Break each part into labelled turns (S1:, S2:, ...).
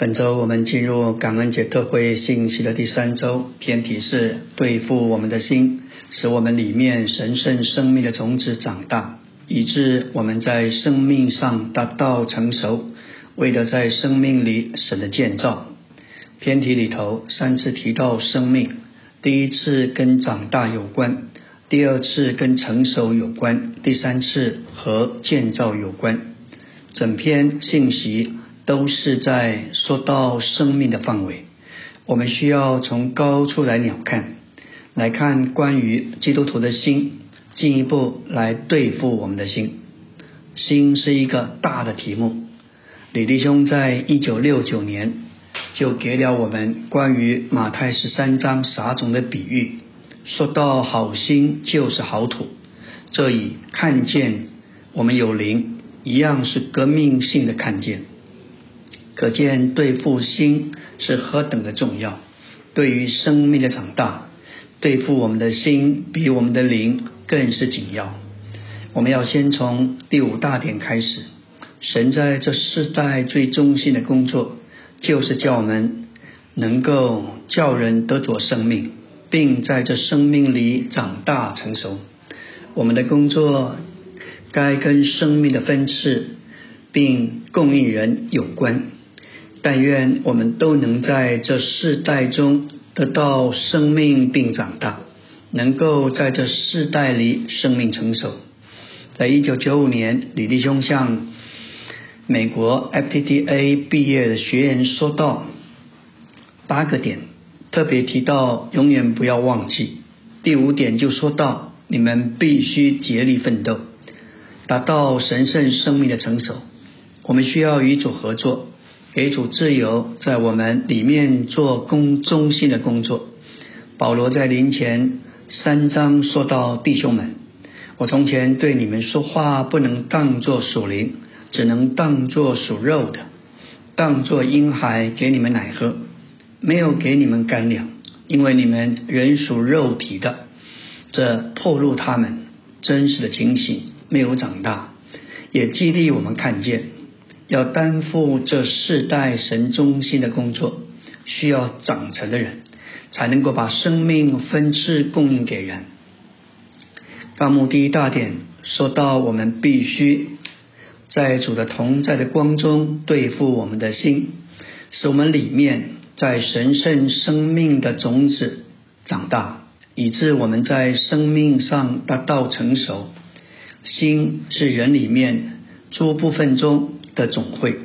S1: 本周我们进入感恩节特会信息的第三周，偏题是对付我们的心，使我们里面神圣生命的种子长大，以致我们在生命上达到成熟，为了在生命里神的建造。偏题里头三次提到生命，第一次跟长大有关，第二次跟成熟有关，第三次和建造有关。整篇信息。都是在说到生命的范围，我们需要从高处来鸟看，来看关于基督徒的心，进一步来对付我们的心。心是一个大的题目。李弟兄在一九六九年就给了我们关于马太十三章撒种的比喻，说到好心就是好土，这已看见我们有灵，一样是革命性的看见。可见对付心是何等的重要，对于生命的长大，对付我们的心比我们的灵更是紧要。我们要先从第五大点开始。神在这世代最中心的工作，就是叫我们能够叫人得着生命，并在这生命里长大成熟。我们的工作该跟生命的分次并供应人有关。但愿我们都能在这世代中得到生命并长大，能够在这世代里生命成熟。在一九九五年，李弟兄向美国 FTDA 毕业的学员说到八个点，特别提到永远不要忘记。第五点就说到你们必须竭力奋斗，达到神圣生命的成熟。我们需要与主合作。给主自由，在我们里面做公中心的工作。保罗在临前三章说到：“弟兄们，我从前对你们说话，不能当作属灵，只能当作属肉的，当作婴孩给你们奶喝，没有给你们干粮，因为你们人属肉体的。这透露他们真实的情形，没有长大，也激励我们看见。”要担负这世代神中心的工作，需要长成的人，才能够把生命分次供应给人。纲目第一大点说到，我们必须在主的同在的光中对付我们的心，使我们里面在神圣生命的种子长大，以致我们在生命上达到成熟。心是人里面诸部分中。的总会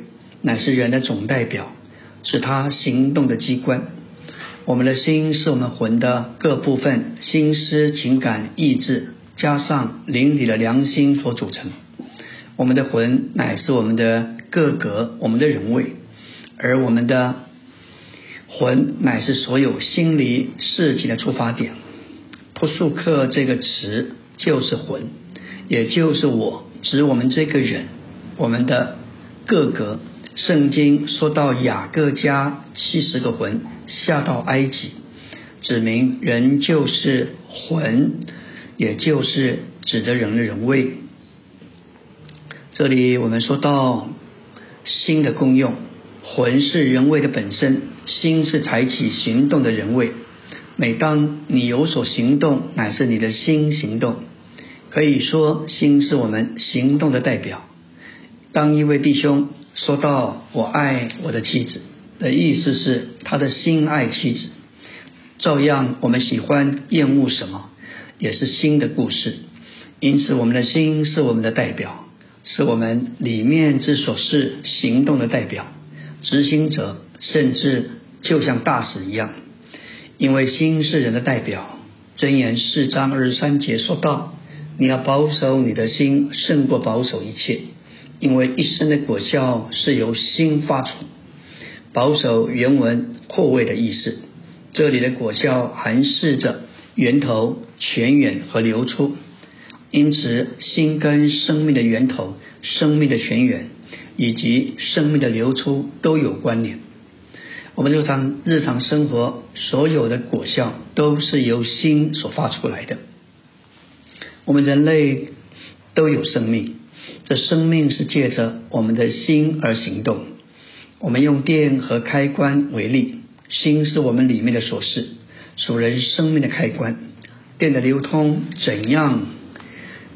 S1: 乃是人的总代表，是他行动的机关。我们的心是我们魂的各部分，心思、情感、意志，加上灵里的良心所组成。我们的魂乃是我们的各格，我们的人位，而我们的魂乃是所有心理事情的出发点。扑素克这个词就是魂，也就是我，指我们这个人，我们的。各个圣经说到雅各家七十个魂下到埃及，指明人就是魂，也就是指着人的人位。这里我们说到心的功用，魂是人位的本身，心是采取行动的人位。每当你有所行动，乃是你的心行动。可以说，心是我们行动的代表。当一位弟兄说到“我爱我的妻子”的意思是他的心爱妻子，照样我们喜欢厌恶什么，也是心的故事。因此，我们的心是我们的代表，是我们里面之所是行动的代表、执行者，甚至就像大使一样。因为心是人的代表，箴言四章二十三节说道：“你要保守你的心，胜过保守一切。”因为一生的果效是由心发出，保守原文扩位的意思。这里的果效含示着源头、泉源和流出，因此心跟生命的源头、生命的泉源以及生命的流出都有关联。我们日常日常生活所有的果效都是由心所发出来的。我们人类都有生命。这生命是借着我们的心而行动，我们用电和开关为例，心是我们里面的锁匙，属人生命的开关。电的流通怎样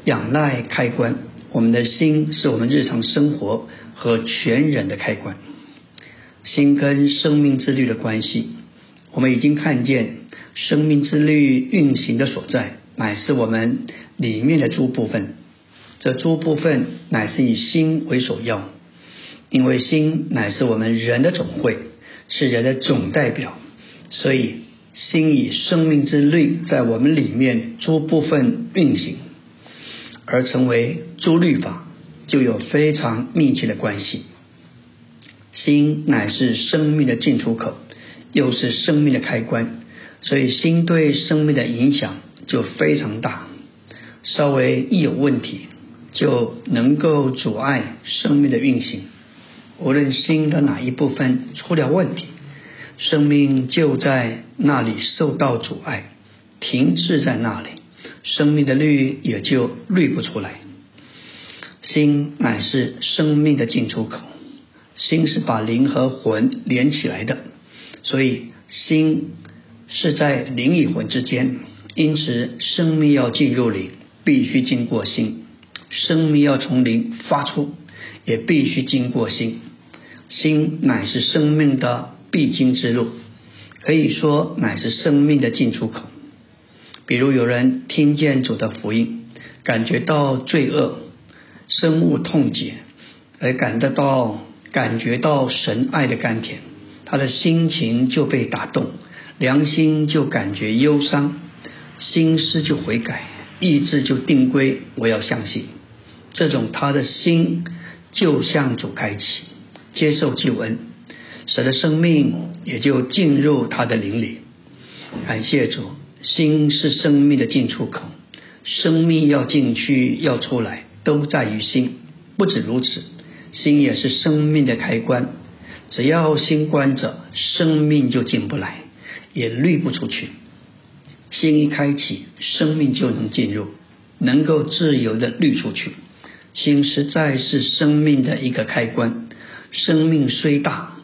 S1: 仰赖开关？我们的心是我们日常生活和全人的开关。心跟生命之律的关系，我们已经看见生命之律运行的所在，乃是我们里面的诸部分。这诸部分乃是以心为首要，因为心乃是我们人的总会，是人的总代表，所以心以生命之律在我们里面诸部分运行，而成为诸律法，就有非常密切的关系。心乃是生命的进出口，又是生命的开关，所以心对生命的影响就非常大。稍微一有问题。就能够阻碍生命的运行。无论心的哪一部分出了问题，生命就在那里受到阻碍，停滞在那里，生命的律也就律不出来。心乃是生命的进出口，心是把灵和魂连起来的，所以心是在灵与魂之间，因此生命要进入灵，必须经过心。生命要从灵发出，也必须经过心。心乃是生命的必经之路，可以说乃是生命的进出口。比如有人听见主的福音，感觉到罪恶，深恶痛绝，而感得到感觉到神爱的甘甜，他的心情就被打动，良心就感觉忧伤，心思就悔改，意志就定规，我要相信。这种他的心就向主开启，接受救恩，使得生命也就进入他的灵里。感谢主，心是生命的进出口，生命要进去要出来都在于心。不止如此，心也是生命的开关，只要心关着，生命就进不来，也滤不出去。心一开启，生命就能进入，能够自由的滤出去。心实在是生命的一个开关。生命虽大，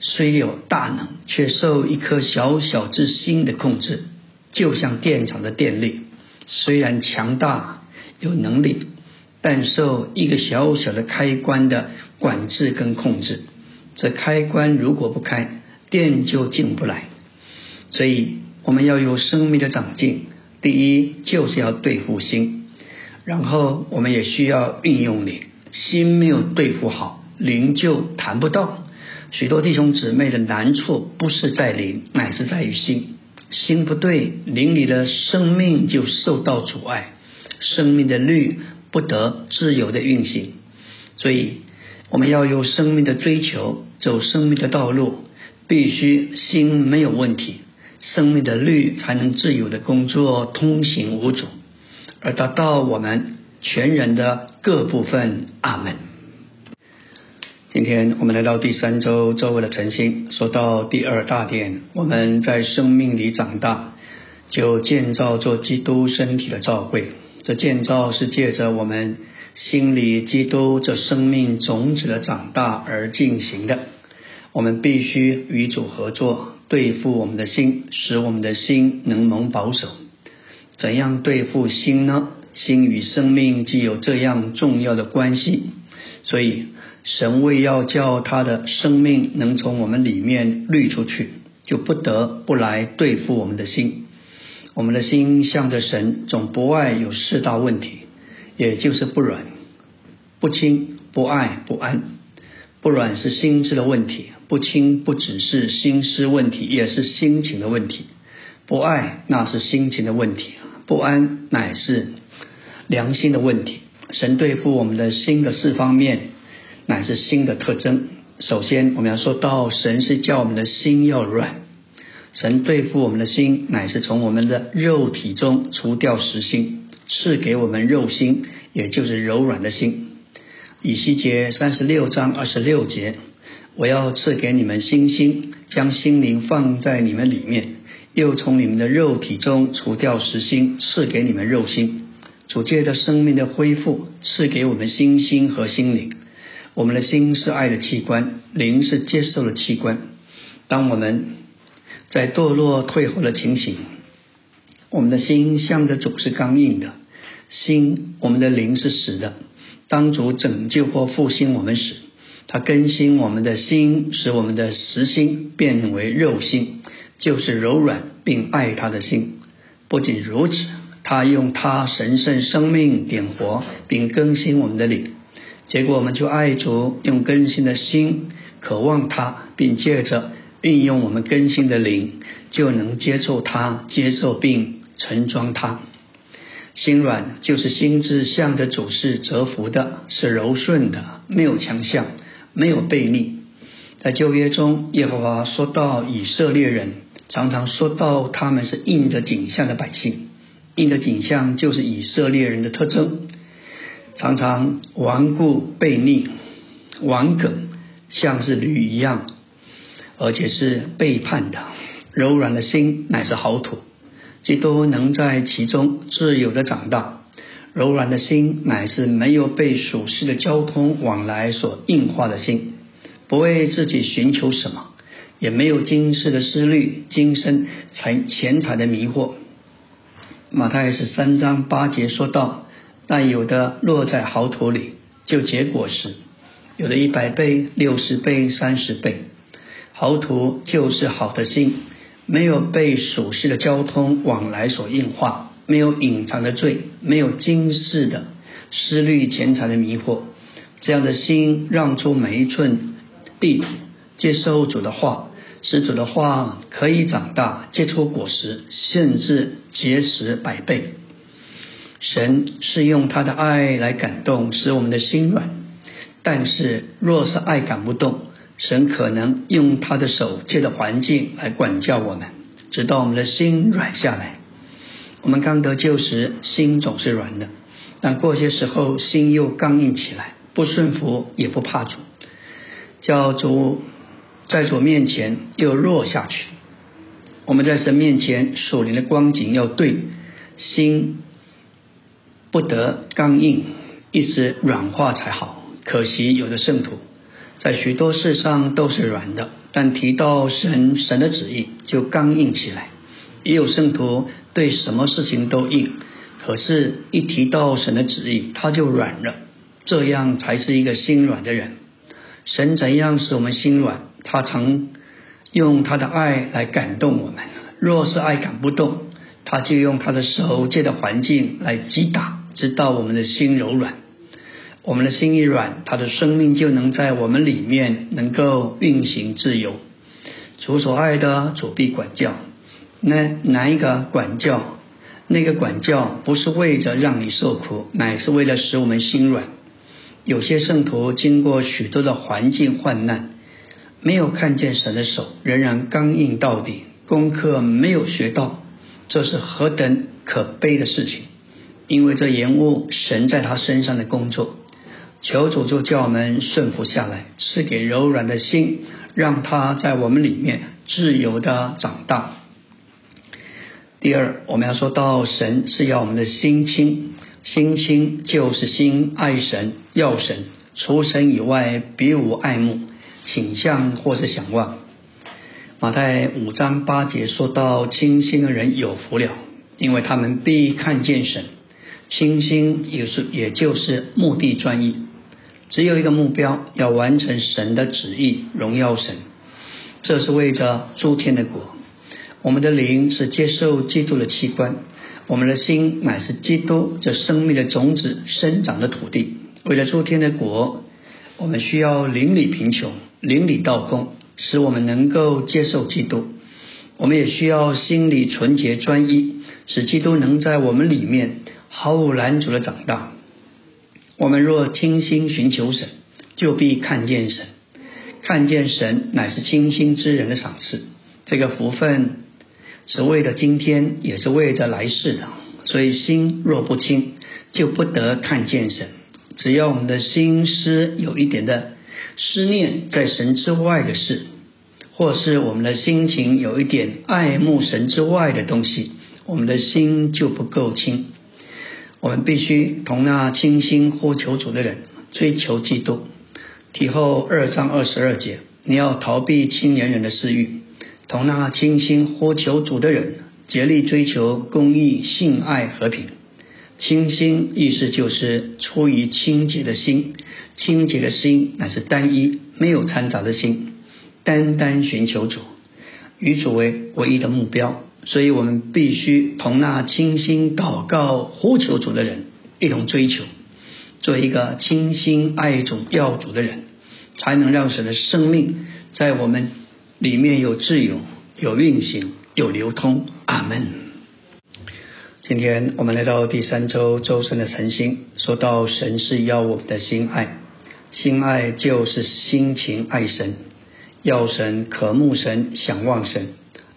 S1: 虽有大能，却受一颗小小之心的控制，就像电厂的电力，虽然强大有能力，但受一个小小的开关的管制跟控制。这开关如果不开，电就进不来。所以我们要有生命的长进，第一就是要对付心。然后我们也需要运用灵，心没有对付好，灵就谈不到。许多弟兄姊妹的难处不是在灵，乃是在于心。心不对，灵里的生命就受到阻碍，生命的律不得自由的运行。所以我们要有生命的追求，走生命的道路，必须心没有问题，生命的律才能自由的工作，通行无阻。而达到我们全人的各部分。阿门。今天我们来到第三周周围的晨星，说到第二大点，我们在生命里长大，就建造做基督身体的照会。这建造是借着我们心里基督这生命种子的长大而进行的。我们必须与主合作，对付我们的心，使我们的心能蒙保守。怎样对付心呢？心与生命既有这样重要的关系，所以神为要叫他的生命能从我们里面滤出去，就不得不来对付我们的心。我们的心向着神，总不爱有四大问题，也就是不软、不亲、不爱、不安。不软是心智的问题，不亲不只是心思问题，也是心情的问题。不爱那是心情的问题。不安乃是良心的问题。神对付我们的心的四方面，乃是心的特征。首先，我们要说到神是叫我们的心要软。神对付我们的心，乃是从我们的肉体中除掉实心，赐给我们肉心，也就是柔软的心。以西结三十六章二十六节，我要赐给你们心心，将心灵放在你们里面。又从你们的肉体中除掉实心，赐给你们肉心。主借着生命的恢复，赐给我们心心和心灵。我们的心是爱的器官，灵是接受的器官。当我们在堕落退后的情形，我们的心向着主是刚硬的，心我们的灵是死的。当主拯救或复兴我们时，他更新我们的心，使我们的实心变为肉心，就是柔软并爱他的心。不仅如此，他用他神圣生命点活并更新我们的灵。结果，我们就爱主，用更新的心渴望他，并借着运用我们更新的灵，就能接受他、接受并盛装他。心软就是心智向着主是折服的，是柔顺的，没有强项，没有背逆。在旧约中，耶和华说到以色列人，常常说到他们是印着景象的百姓，印着景象就是以色列人的特征。常常顽固悖逆、顽梗，像是驴一样，而且是背叛的。柔软的心乃是好土，基督能在其中自由的长大。柔软的心乃是没有被属世的交通往来所硬化的心，不为自己寻求什么，也没有今世的思虑、今生财钱财的迷惑。马太是三章八节说到。但有的落在好土里，就结果实；有的一百倍、六十倍、三十倍。好土就是好的心，没有被属世的交通往来所硬化，没有隐藏的罪，没有今世的思虑、钱财的迷惑。这样的心，让出每一寸地土，接受主的话，使主的话可以长大，结出果实，甚至结实百倍。神是用他的爱来感动，使我们的心软。但是，若是爱感不动，神可能用他的手借着环境来管教我们，直到我们的心软下来。我们刚得救时，心总是软的，但过些时候，心又刚硬起来，不顺服也不怕主，叫主在主面前又弱下去。我们在神面前属灵的光景要对心。不得刚硬，一直软化才好。可惜有的圣徒在许多事上都是软的，但提到神神的旨意就刚硬起来。也有圣徒对什么事情都硬，可是一提到神的旨意他就软了。这样才是一个心软的人。神怎样使我们心软？他曾用他的爱来感动我们。若是爱感不动，他就用他的手借的环境来击打。直到我们的心柔软，我们的心一软，他的生命就能在我们里面能够运行自由。主所爱的，主必管教。那哪一个管教？那个管教不是为着让你受苦，乃是为了使我们心软。有些圣徒经过许多的环境患难，没有看见神的手，仍然刚硬到底，功课没有学到，这是何等可悲的事情！因为这延误神在他身上的工作，求主就叫我们顺服下来，赐给柔软的心，让他在我们里面自由的长大。第二，我们要说到神是要我们的心清，心清就是心爱神，要神，除神以外别无爱慕、倾向或是想望。马太五章八节说到清心的人有福了，因为他们必看见神。清心也是，也就是目的专一，只有一个目标，要完成神的旨意，荣耀神。这是为着诸天的国。我们的灵是接受基督的器官，我们的心乃是基督这生命的种子生长的土地。为了诸天的国，我们需要邻里贫穷，邻里道空，使我们能够接受基督。我们也需要心里纯洁专一，使基督能在我们里面。毫无拦阻的长大。我们若倾心寻求神，就必看见神。看见神乃是清心之人的赏赐。这个福分是为了今天，也是为着来世的。所以心若不清，就不得看见神。只要我们的心思有一点的思念在神之外的事，或是我们的心情有一点爱慕神之外的东西，我们的心就不够清。我们必须同那清心呼求主的人追求基督，提后二章二十二节，你要逃避青年人的私欲，同那清心呼求主的人，竭力追求公义、性爱、和平。清心意思就是出于清洁的心，清洁的心乃是单一、没有掺杂的心，单单寻求主，与主为唯一的目标。所以我们必须同那清心祷告、呼求主的人一同追求，做一个清心爱主、要主的人，才能让神的生命在我们里面有自由、有运行、有流通。阿门。今天我们来到第三周周深的晨星，说到神是要我们的心爱，心爱就是心情爱神，要神渴慕神，想望神，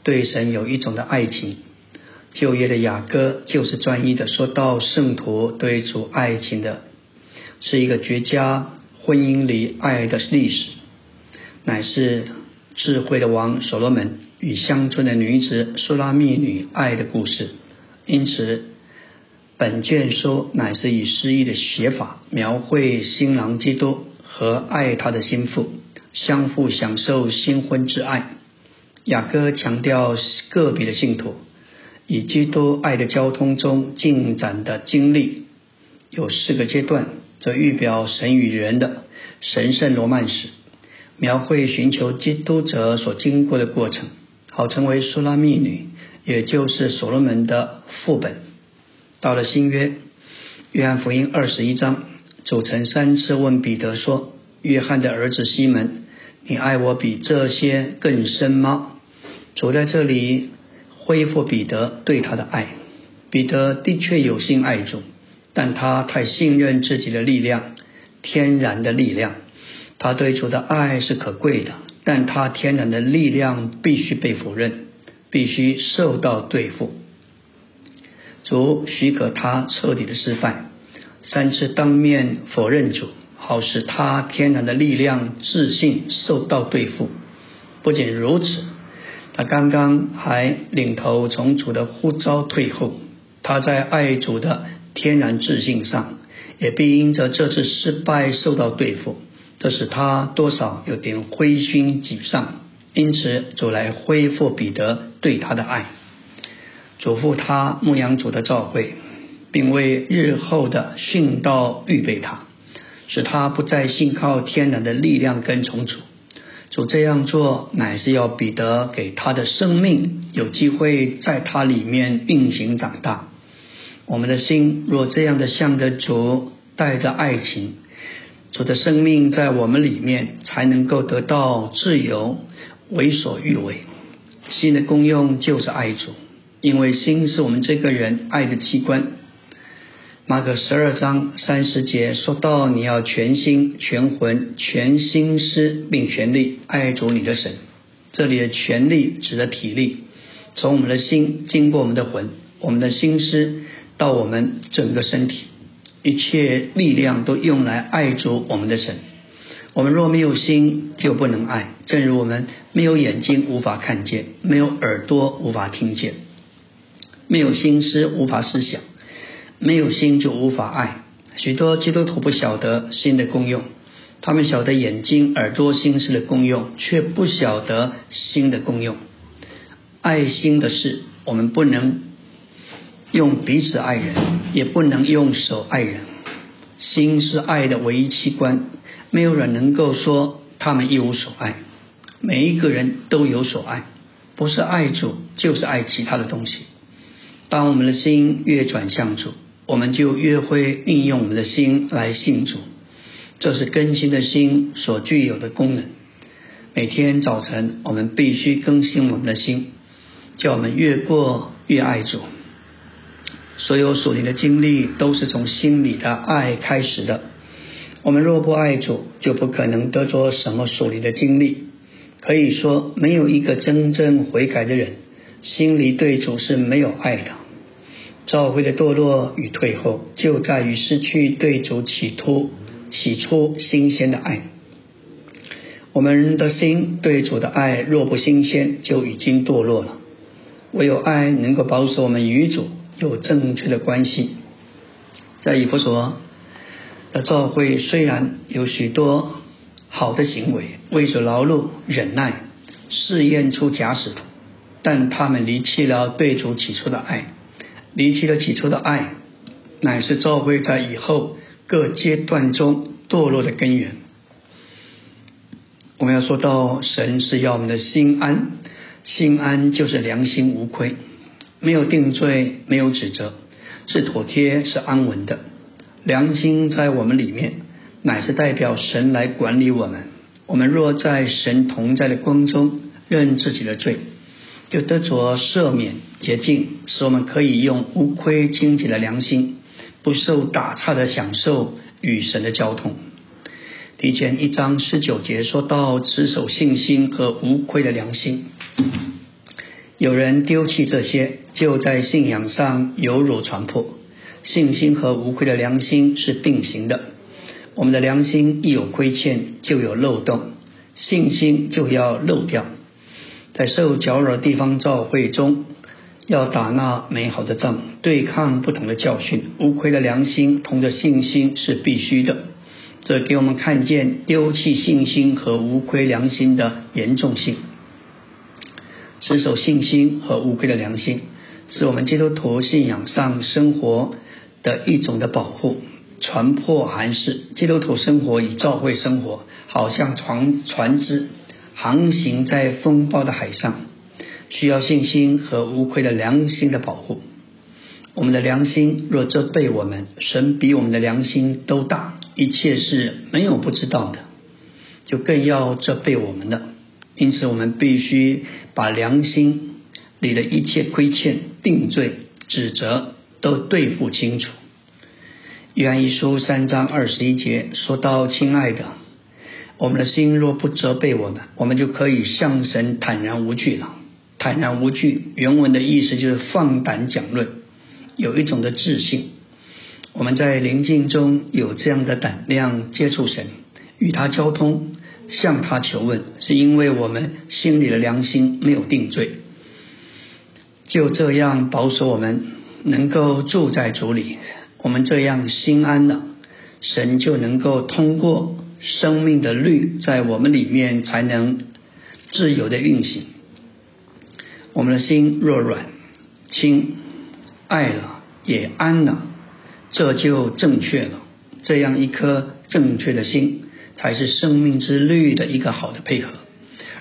S1: 对神有一种的爱情。旧约的雅歌就是专一的说到圣徒对主爱情的，是一个绝佳婚姻里爱的历史，乃是智慧的王所罗门与乡村的女子苏拉密女爱的故事。因此，本卷书乃是以诗意的写法，描绘新郎基督和爱他的心腹相互享受新婚之爱。雅歌强调个别的信徒以基督爱的交通中进展的经历，有四个阶段，则预表神与人的神圣罗曼史，描绘寻求基督者所经过的过程，好成为苏拉密女。也就是所罗门的副本。到了新约，约翰福音二十一章，主曾三次问彼得说：“约翰的儿子西门，你爱我比这些更深吗？”主在这里恢复彼得对他的爱。彼得的确有心爱主，但他太信任自己的力量，天然的力量。他对主的爱是可贵的，但他天然的力量必须被否认。必须受到对付，主许可他彻底的失败，三次当面否认主，好使他天然的力量自信受到对付。不仅如此，他刚刚还领头从主的呼召退后，他在爱主的天然自信上，也必因着这次失败受到对付，这使他多少有点灰心沮丧。因此，主来恢复彼得对他的爱，嘱咐他牧羊主的召会，并为日后的殉道预备他，使他不再信靠天然的力量跟从主。主这样做，乃是要彼得给他的生命有机会在他里面运行长大。我们的心若这样的向着主，带着爱情，主的生命在我们里面才能够得到自由。为所欲为，心的功用就是爱主，因为心是我们这个人爱的器官。马可十二章三十节说到，你要全心、全魂、全心思，并全力爱主你的神。这里的全力指的体力，从我们的心经过我们的魂，我们的心思到我们整个身体，一切力量都用来爱主我们的神。我们若没有心，就不能爱。正如我们没有眼睛无法看见，没有耳朵无法听见，没有心思无法思想，没有心就无法爱。许多基督徒不晓得心的功用，他们晓得眼睛、耳朵、心思的功用，却不晓得心的功用。爱心的事，我们不能用鼻子爱人，也不能用手爱人。心是爱的唯一器官。没有人能够说他们一无所爱，每一个人都有所爱，不是爱主就是爱其他的东西。当我们的心越转向主，我们就越会运用我们的心来信主，这是更新的心所具有的功能。每天早晨，我们必须更新我们的心，叫我们越过越爱主。所有属灵的经历都是从心里的爱开始的。我们若不爱主，就不可能得着什么属灵的经历。可以说，没有一个真正悔改的人，心里对主是没有爱的。教会的堕落与退后，就在于失去对主起初起初新鲜的爱。我们的心对主的爱若不新鲜，就已经堕落了。唯有爱能够保守我们与主有正确的关系。在以弗所。的教会虽然有许多好的行为，为主劳碌、忍耐，试验出假使徒，但他们离弃了对主起初的爱，离弃了起初的爱，乃是教会在以后各阶段中堕落的根源。我们要说到神是要我们的心安，心安就是良心无愧，没有定罪，没有指责，是妥帖，是安稳的。良心在我们里面，乃是代表神来管理我们。我们若在神同在的光中认自己的罪，就得着赦免洁净，使我们可以用无愧清洁的良心，不受打岔的享受与神的交通。提前一章十九节说到持守信心和无愧的良心，有人丢弃这些，就在信仰上有辱传破。信心和无愧的良心是并行的。我们的良心一有亏欠，就有漏洞，信心就要漏掉。在受搅扰的地方教会中，要打那美好的仗，对抗不同的教训。无愧的良心同着信心是必须的。这给我们看见丢弃信心和无愧良心的严重性。持守信心和无愧的良心，是我们基督徒信仰上生活。的一种的保护，船破寒士，基督徒生活与教会生活，好像船船只航行在风暴的海上，需要信心和无愧的良心的保护。我们的良心若责备我们，神比我们的良心都大，一切是没有不知道的，就更要责备我们的。因此，我们必须把良心里的一切亏欠、定罪、指责。都对付清楚。约翰一书三章二十一节说到：“亲爱的，我们的心若不责备我们，我们就可以向神坦然无惧了。坦然无惧，原文的意思就是放胆讲论，有一种的自信。我们在灵境中有这样的胆量接触神，与他交通，向他求问，是因为我们心里的良心没有定罪，就这样保守我们。”能够住在主里，我们这样心安了，神就能够通过生命的律在我们里面才能自由的运行。我们的心若软轻爱了也安了，这就正确了。这样一颗正确的心，才是生命之律的一个好的配合，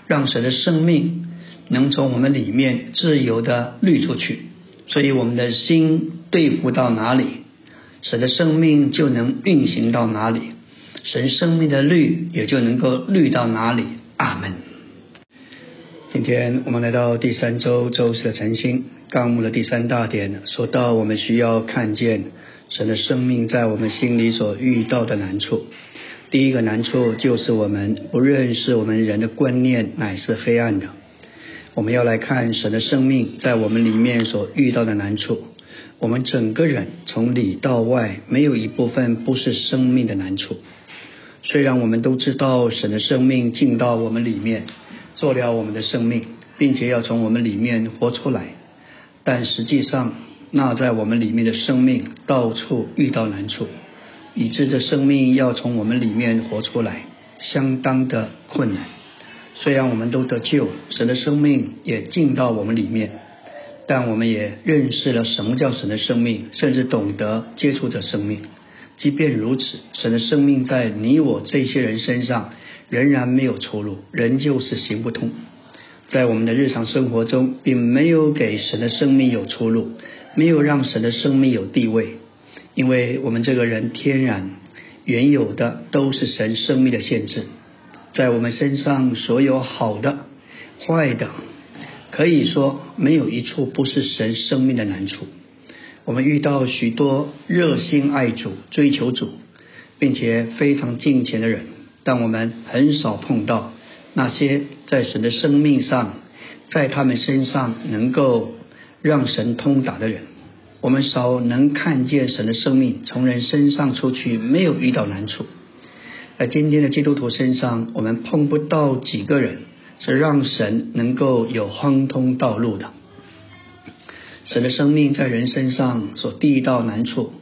S1: 让神的生命能从我们里面自由的滤出去。所以，我们的心对付到哪里，神的生命就能运行到哪里，神生命的律也就能够律到哪里。阿门。今天我们来到第三周周四的晨星纲目的第三大点，说到我们需要看见神的生命在我们心里所遇到的难处。第一个难处就是我们不认识我们人的观念乃是黑暗的。我们要来看神的生命在我们里面所遇到的难处。我们整个人从里到外，没有一部分不是生命的难处。虽然我们都知道神的生命进到我们里面，做了我们的生命，并且要从我们里面活出来，但实际上那在我们里面的生命到处遇到难处，以致这生命要从我们里面活出来，相当的困难。虽然我们都得救，神的生命也进到我们里面，但我们也认识了什么叫神的生命，甚至懂得接触这生命。即便如此，神的生命在你我这些人身上仍然没有出路，仍旧是行不通。在我们的日常生活中，并没有给神的生命有出路，没有让神的生命有地位，因为我们这个人天然原有的都是神生命的限制。在我们身上，所有好的、坏的，可以说没有一处不是神生命的难处。我们遇到许多热心爱主、追求主，并且非常敬虔的人，但我们很少碰到那些在神的生命上，在他们身上能够让神通达的人。我们少能看见神的生命从人身上出去，没有遇到难处。在今天的基督徒身上，我们碰不到几个人是让神能够有亨通道路的。神的生命在人身上所遇到难处，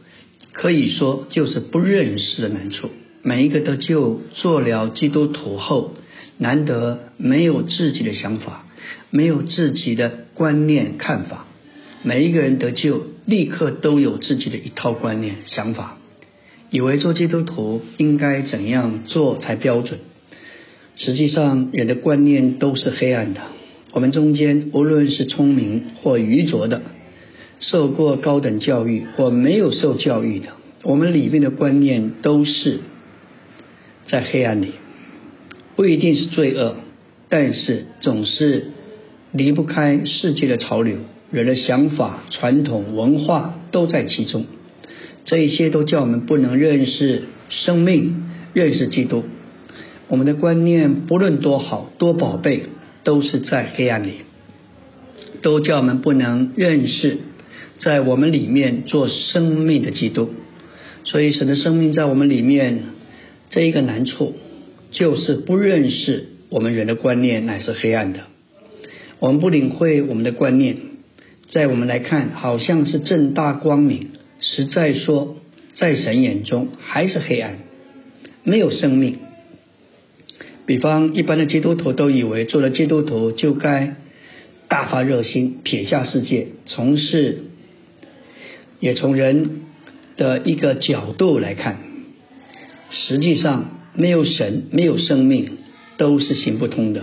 S1: 可以说就是不认识的难处。每一个得救做了基督徒后，难得没有自己的想法，没有自己的观念看法。每一个人得救，立刻都有自己的一套观念想法，以为做基督徒应该怎样做才标准。实际上，人的观念都是黑暗的。我们中间，无论是聪明或愚拙的，受过高等教育或没有受教育的，我们里面的观念都是在黑暗里，不一定是罪恶，但是总是离不开世界的潮流，人的想法、传统文化都在其中。这一些都叫我们不能认识生命，认识基督。我们的观念不论多好多宝贝。都是在黑暗里，都叫我们不能认识在我们里面做生命的基督，所以神的生命在我们里面这一个难处，就是不认识我们人的观念乃是黑暗的，我们不领会我们的观念，在我们来看好像是正大光明，实在说在神眼中还是黑暗，没有生命。比方，一般的基督徒都以为做了基督徒就该大发热心，撇下世界，从事。也从人的一个角度来看，实际上没有神、没有生命都是行不通的。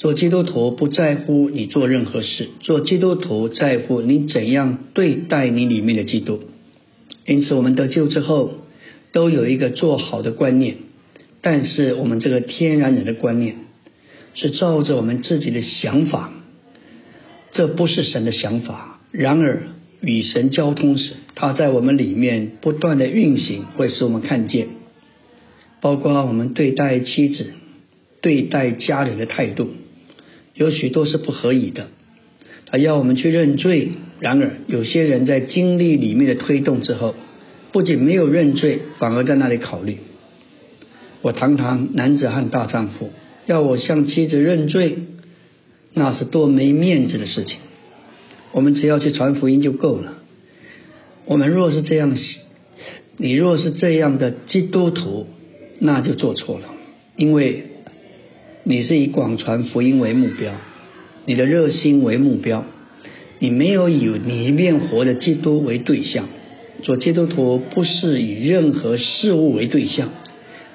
S1: 做基督徒不在乎你做任何事，做基督徒在乎你怎样对待你里面的基督。因此，我们得救之后都有一个做好的观念。但是我们这个天然人的观念是照着我们自己的想法，这不是神的想法。然而与神交通时，他在我们里面不断的运行，会使我们看见，包括我们对待妻子、对待家人的态度，有许多是不合理的。他要我们去认罪。然而有些人在经历里面的推动之后，不仅没有认罪，反而在那里考虑。我堂堂男子汉大丈夫，要我向妻子认罪，那是多没面子的事情。我们只要去传福音就够了。我们若是这样，你若是这样的基督徒，那就做错了，因为你是以广传福音为目标，你的热心为目标，你没有以你一面活的基督为对象。做基督徒不是以任何事物为对象。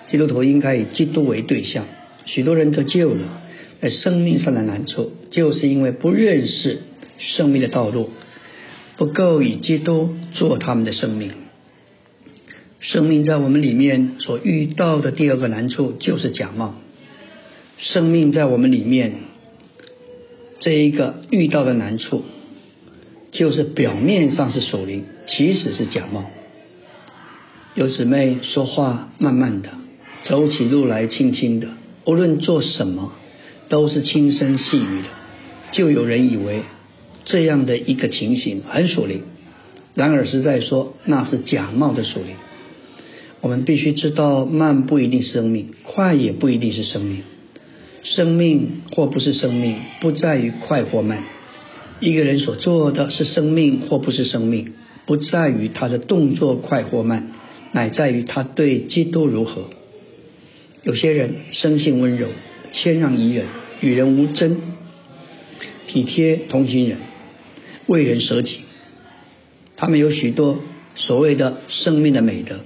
S1: 基督徒应该以基督为对象。许多人得救了，在生命上的难处，就是因为不认识生命的道路，不够以基督做他们的生命。生命在我们里面所遇到的第二个难处，就是假冒。生命在我们里面这一个遇到的难处，就是表面上是属灵，其实是假冒。有姊妹说话慢慢的。走起路来轻轻的，无论做什么都是轻声细语的，就有人以为这样的一个情形很属灵。然而实在说，那是假冒的属灵。我们必须知道，慢不一定生命，快也不一定是生命。生命或不是生命，不在于快或慢。一个人所做的是生命或不是生命，不在于他的动作快或慢，乃在于他对基督如何。有些人生性温柔，谦让宜人，与人无争，体贴同情人，为人舍己。他们有许多所谓的生命的美德。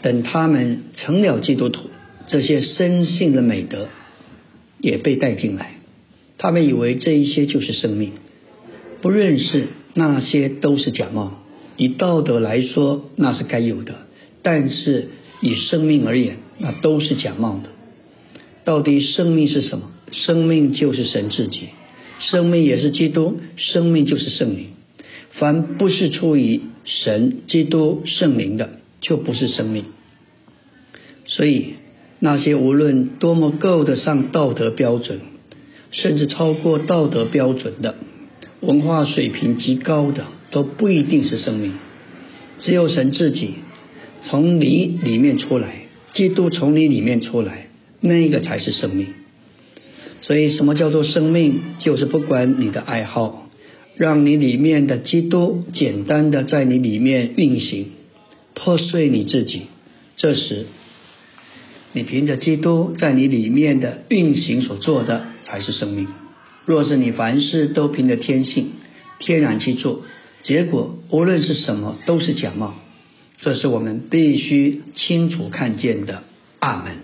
S1: 等他们成了基督徒，这些生性的美德也被带进来。他们以为这一些就是生命，不认识那些都是假冒。以道德来说，那是该有的，但是以生命而言。那都是假冒的。到底生命是什么？生命就是神自己，生命也是基督，生命就是圣灵。凡不是出于神、基督、圣灵的，就不是生命。所以那些无论多么够得上道德标准，甚至超过道德标准的，文化水平极高的，都不一定是生命。只有神自己从你里面出来。基督从你里面出来，那个才是生命。所以，什么叫做生命？就是不管你的爱好，让你里面的基督简单的在你里面运行，破碎你自己，这时，你凭着基督在你里面的运行所做的才是生命。若是你凡事都凭着天性、天然去做，结果无论是什么都是假冒。这是我们必须清楚看见的。阿门。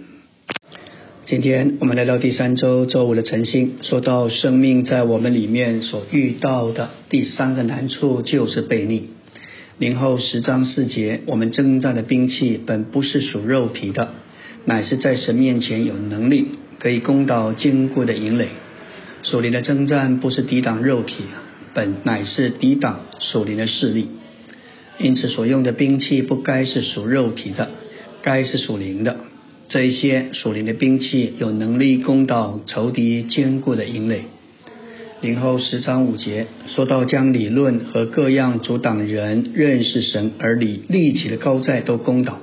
S1: 今天我们来到第三周周五的晨星，说到生命在我们里面所遇到的第三个难处就是悖逆。明后十章四节，我们征战的兵器本不是属肉体的，乃是在神面前有能力，可以攻倒坚固的营垒。属灵的征战不是抵挡肉体，本乃是抵挡属灵的势力。因此，所用的兵器不该是属肉体的，该是属灵的。这一些属灵的兵器有能力攻倒仇敌坚固的营垒。零后十章五节说到将理论和各样阻挡人认识神而立立起的高寨都攻倒，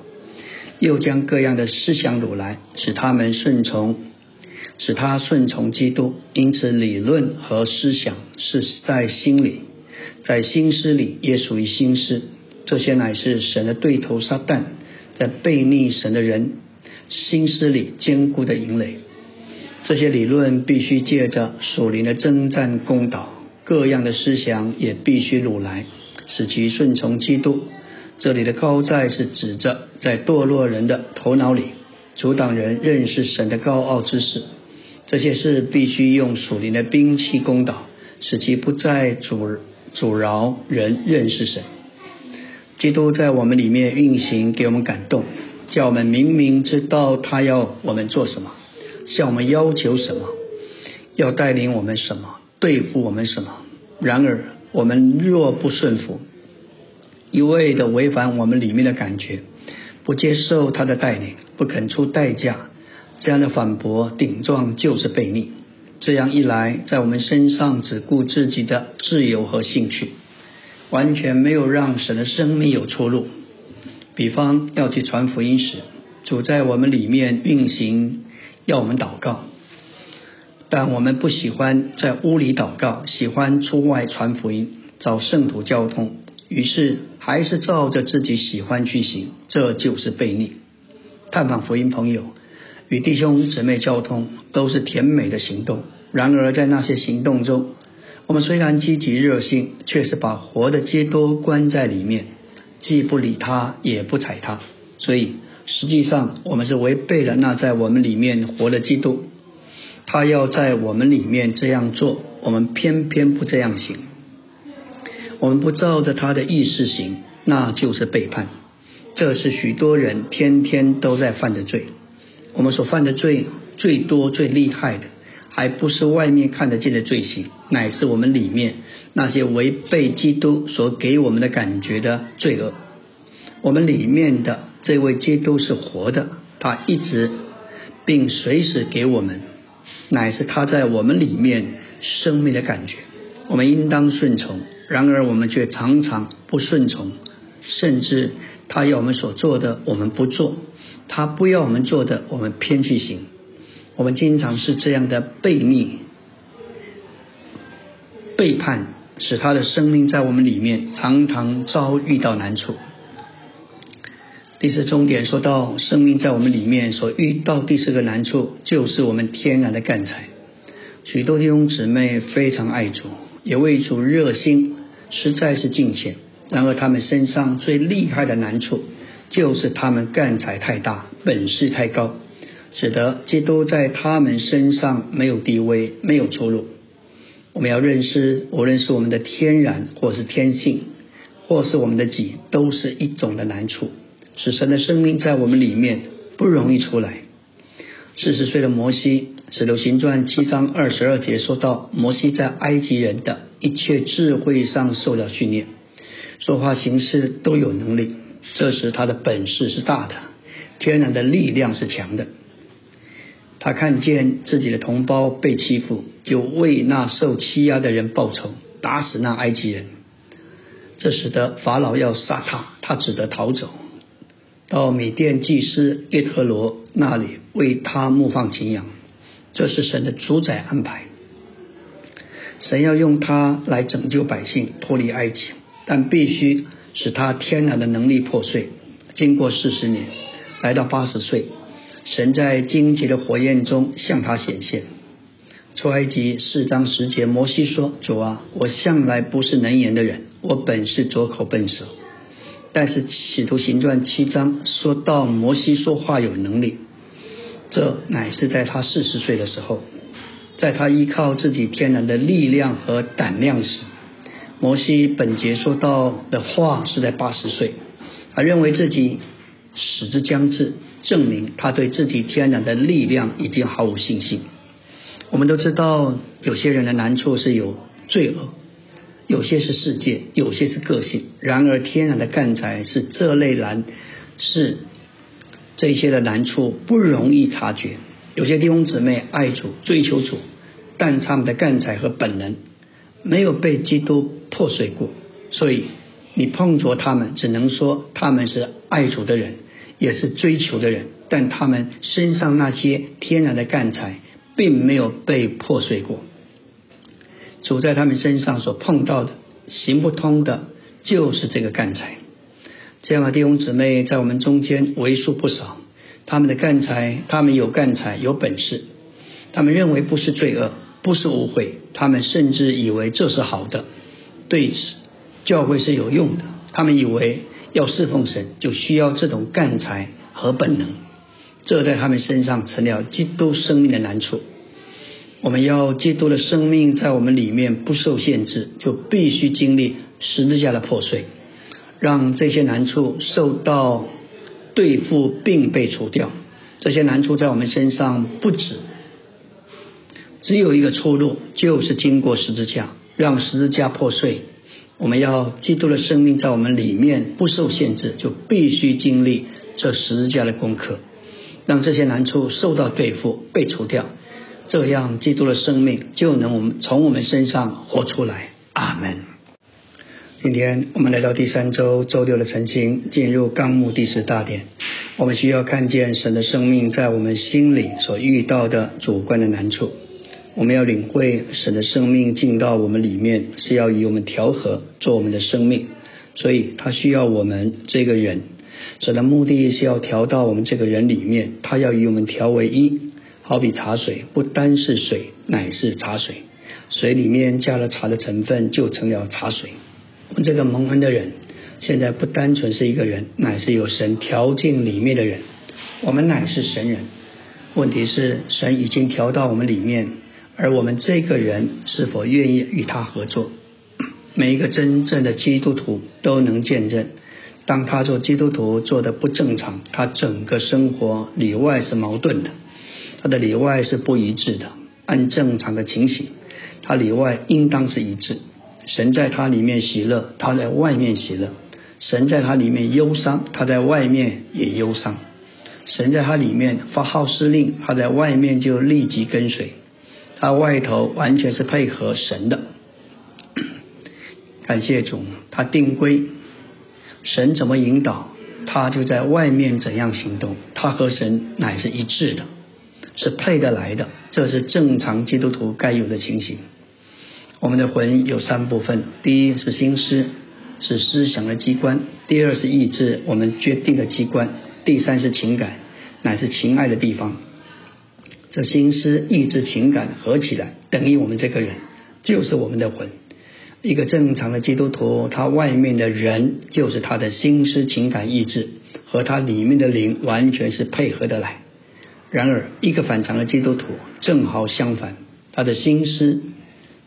S1: 又将各样的思想掳来，使他们顺从，使他顺从基督。因此，理论和思想是在心里，在心思里也属于心思。这些乃是神的对头撒旦在背逆神的人心思里坚固的营垒。这些理论必须借着属灵的征战攻倒，各样的思想也必须掳来，使其顺从基督。这里的高在是指着在堕落人的头脑里阻挡人认识神的高傲之事。这些事必须用属灵的兵器攻倒，使其不再阻阻挠人认识神。基督在我们里面运行，给我们感动，叫我们明明知道他要我们做什么，向我们要求什么，要带领我们什么，对付我们什么。然而，我们若不顺服，一味的违反我们里面的感觉，不接受他的带领，不肯出代价，这样的反驳顶撞就是悖逆。这样一来，在我们身上只顾自己的自由和兴趣。完全没有让神的生命有出路。比方要去传福音时，主在我们里面运行，要我们祷告，但我们不喜欢在屋里祷告，喜欢出外传福音，找圣徒交通，于是还是照着自己喜欢去行，这就是悖逆。探访福音朋友，与弟兄姊妹交通，都是甜美的行动。然而在那些行动中，我们虽然积极热心，却是把活的基督关在里面，既不理他，也不睬他。所以实际上我们是违背了那在我们里面活的基督。他要在我们里面这样做，我们偏偏不这样行。我们不照着他的意思行，那就是背叛。这是许多人天天都在犯的罪。我们所犯的罪最多最厉害的。还不是外面看得见的罪行，乃是我们里面那些违背基督所给我们的感觉的罪恶。我们里面的这位基督是活的，他一直并随时给我们，乃是他在我们里面生命的感觉。我们应当顺从，然而我们却常常不顺从，甚至他要我们所做的我们不做，他不要我们做的我们偏去行。我们经常是这样的悖逆、背叛，使他的生命在我们里面常常遭遇到难处。第四重点说到，生命在我们里面所遇到第四个难处，就是我们天然的干柴。许多弟兄姊妹非常爱主，也为主热心，实在是敬虔。然而他们身上最厉害的难处，就是他们干才太大，本事太高。使得基督在他们身上没有地位，没有出路。我们要认识，无论是我们的天然，或是天性，或是我们的己，都是一种的难处，使神的生命在我们里面不容易出来。四十岁的摩西，《使徒行传》七章二十二节说到，摩西在埃及人的一切智慧上受了训练，说话行事都有能力。这时他的本事是大的，天然的力量是强的。他看见自己的同胞被欺负，就为那受欺压的人报仇，打死那埃及人。这使得法老要杀他，他只得逃走，到米甸祭司耶特罗那里为他牧放群羊。这是神的主宰安排，神要用他来拯救百姓脱离埃及，但必须使他天然的能力破碎。经过四十年，来到八十岁，神在荆棘的火焰中向他显现。出埃及四章十节，摩西说：“主啊，我向来不是能言的人，我本是拙口笨舌。”但是使徒行传七章说到摩西说话有能力，这乃是在他四十岁的时候，在他依靠自己天然的力量和胆量时，摩西本节说到的话是在八十岁，他认为自己死之将至，证明他对自己天然的力量已经毫无信心。我们都知道，有些人的难处是有罪恶。有些是世界，有些是个性。然而，天然的干才是这类难，是这些的难处不容易察觉。有些弟兄姊妹爱主、追求主，但他们的干才和本能没有被基督破碎过，所以你碰着他们，只能说他们是爱主的人，也是追求的人，但他们身上那些天然的干才并没有被破碎过。主在他们身上所碰到的行不通的，就是这个干才。这样的弟兄姊妹在我们中间为数不少。他们的干才，他们有干才，有本事。他们认为不是罪恶，不是误会。他们甚至以为这是好的，对此教会是有用的。他们以为要侍奉神，就需要这种干才和本能。这在他们身上成了基督生命的难处。我们要基督的生命在我们里面不受限制，就必须经历十字架的破碎，让这些难处受到对付并被除掉。这些难处在我们身上不止，只有一个出路，就是经过十字架，让十字架破碎。我们要基督的生命在我们里面不受限制，就必须经历这十字架的功课，让这些难处受到对付被除掉。这样，基督的生命就能我们从我们身上活出来。阿门。今天我们来到第三周周六的晨星，进入纲目第十大点。我们需要看见神的生命在我们心里所遇到的主观的难处。我们要领会神的生命进到我们里面，是要与我们调和，做我们的生命。所以，他需要我们这个人。神的目的是要调到我们这个人里面，他要与我们调为一。好比茶水，不单是水，乃是茶水。水里面加了茶的成分，就成了茶水。我们这个蒙恩的人，现在不单纯是一个人，乃是有神调进里面的人。我们乃是神人。问题是，神已经调到我们里面，而我们这个人是否愿意与他合作？每一个真正的基督徒都能见证，当他做基督徒做的不正常，他整个生活里外是矛盾的。他的里外是不一致的，按正常的情形，他里外应当是一致。神在他里面喜乐，他在外面喜乐；神在他里面忧伤，他在外面也忧伤；神在他里面发号施令，他在外面就立即跟随。他外头完全是配合神的。感谢主，他定规，神怎么引导，他就在外面怎样行动。他和神乃是一致的。是配得来的，这是正常基督徒该有的情形。我们的魂有三部分：第一是心思，是思想的机关；第二是意志，我们决定的机关；第三是情感，乃是情爱的地方。这心思、意志、情感合起来，等于我们这个人，就是我们的魂。一个正常的基督徒，他外面的人就是他的心思、情感、意志，和他里面的灵完全是配合得来。然而，一个反常的基督徒正好相反，他的心思、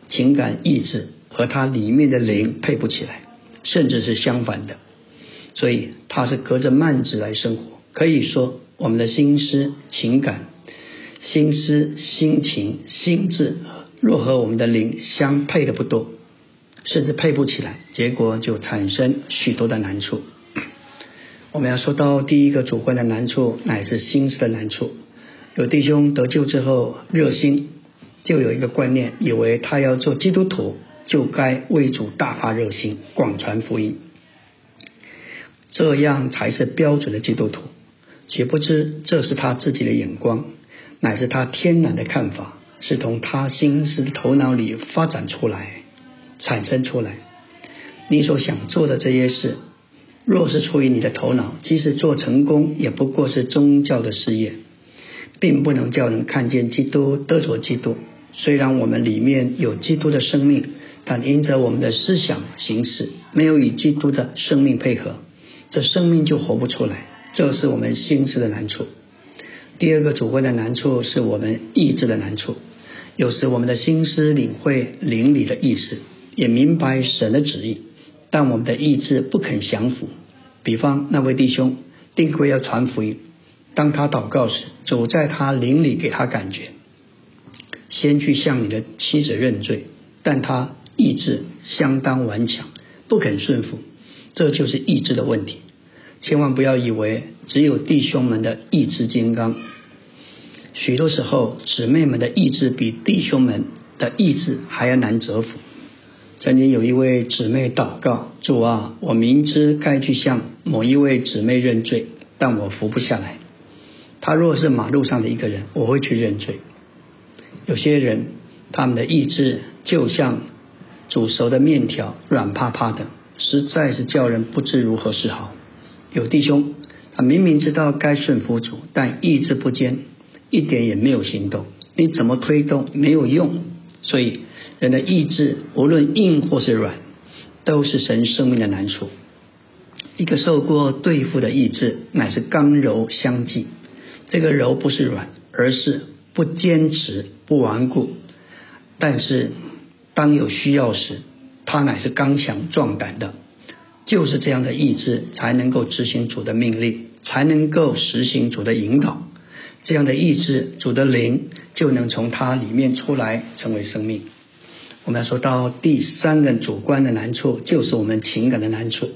S1: 情感、意志和他里面的灵配不起来，甚至是相反的。所以，他是隔着幔子来生活。可以说，我们的心思、情感、心思、心情、心智，若和我们的灵相配的不多，甚至配不起来，结果就产生许多的难处。我们要说到第一个主观的难处，乃是心思的难处。有弟兄得救之后热心，就有一个观念，以为他要做基督徒，就该为主大发热心，广传福音，这样才是标准的基督徒。岂不知这是他自己的眼光，乃是他天然的看法，是从他心思头脑里发展出来、产生出来。你所想做的这些事，若是出于你的头脑，即使做成功，也不过是宗教的事业，并不能叫人看见基督得着基督。虽然我们里面有基督的生命，但因着我们的思想形式没有与基督的生命配合，这生命就活不出来。这是我们心思的难处。第二个主观的难处是我们意志的难处。有时我们的心思领会灵里的意思，也明白神的旨意，但我们的意志不肯降服。比方那位弟兄定规要传福音，当他祷告时，主在他灵里给他感觉，先去向你的妻子认罪，但他意志相当顽强，不肯顺服，这就是意志的问题。千万不要以为只有弟兄们的意志金刚，许多时候姊妹们的意志比弟兄们的意志还要难折服。曾经有一位姊妹祷告：“主啊，我明知该去向某一位姊妹认罪，但我服不下来。他若是马路上的一个人，我会去认罪。有些人他们的意志就像煮熟的面条，软趴趴的，实在是叫人不知如何是好。”有弟兄，他明明知道该顺服主，但意志不坚，一点也没有行动。你怎么推动没有用？所以人的意志无论硬或是软，都是神生命的难处。一个受过对付的意志，乃是刚柔相济。这个柔不是软，而是不坚持、不顽固。但是当有需要时，他乃是刚强壮胆的。就是这样的意志，才能够执行主的命令，才能够实行主的引导。这样的意志，主的灵就能从它里面出来，成为生命。我们要说到第三个主观的难处，就是我们情感的难处。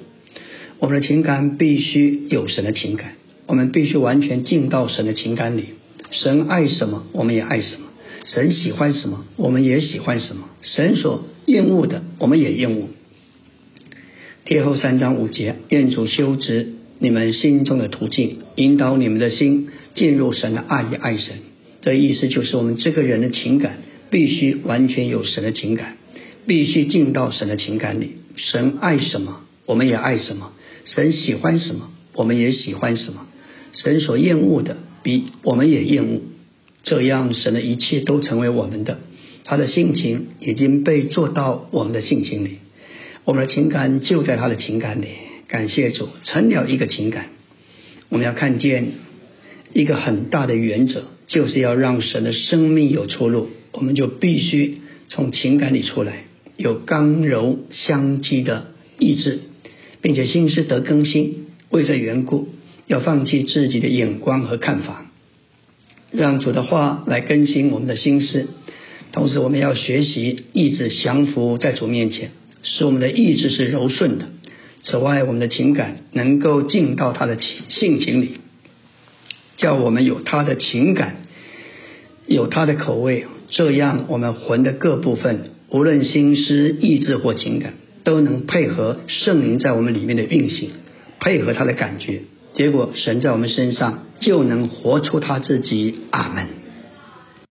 S1: 我们的情感必须有神的情感，我们必须完全进到神的情感里。神爱什么，我们也爱什么；神喜欢什么，我们也喜欢什么；神所厌恶的，我们也厌恶。贴后三章五节，愿主修直你们心中的途径，引导你们的心进入神的爱与爱神。这意思就是，我们这个人的情感必须完全有神的情感，必须进到神的情感里。神爱什么，我们也爱什么；神喜欢什么，我们也喜欢什么。神所厌恶的，比我们也厌恶。这样，神的一切都成为我们的，他的性情已经被做到我们的性情里。我们的情感就在他的情感里，感谢主成了一个情感。我们要看见一个很大的原则，就是要让神的生命有出路，我们就必须从情感里出来，有刚柔相济的意志，并且心思得更新。为这缘故，要放弃自己的眼光和看法，让主的话来更新我们的心思。同时，我们要学习意志降服在主面前。使我们的意志是柔顺的。此外，我们的情感能够进到他的情性情里，叫我们有他的情感，有他的口味。这样，我们魂的各部分，无论心思、意志或情感，都能配合圣灵在我们里面的运行，配合他的感觉。结果，神在我们身上就能活出他自己。阿门。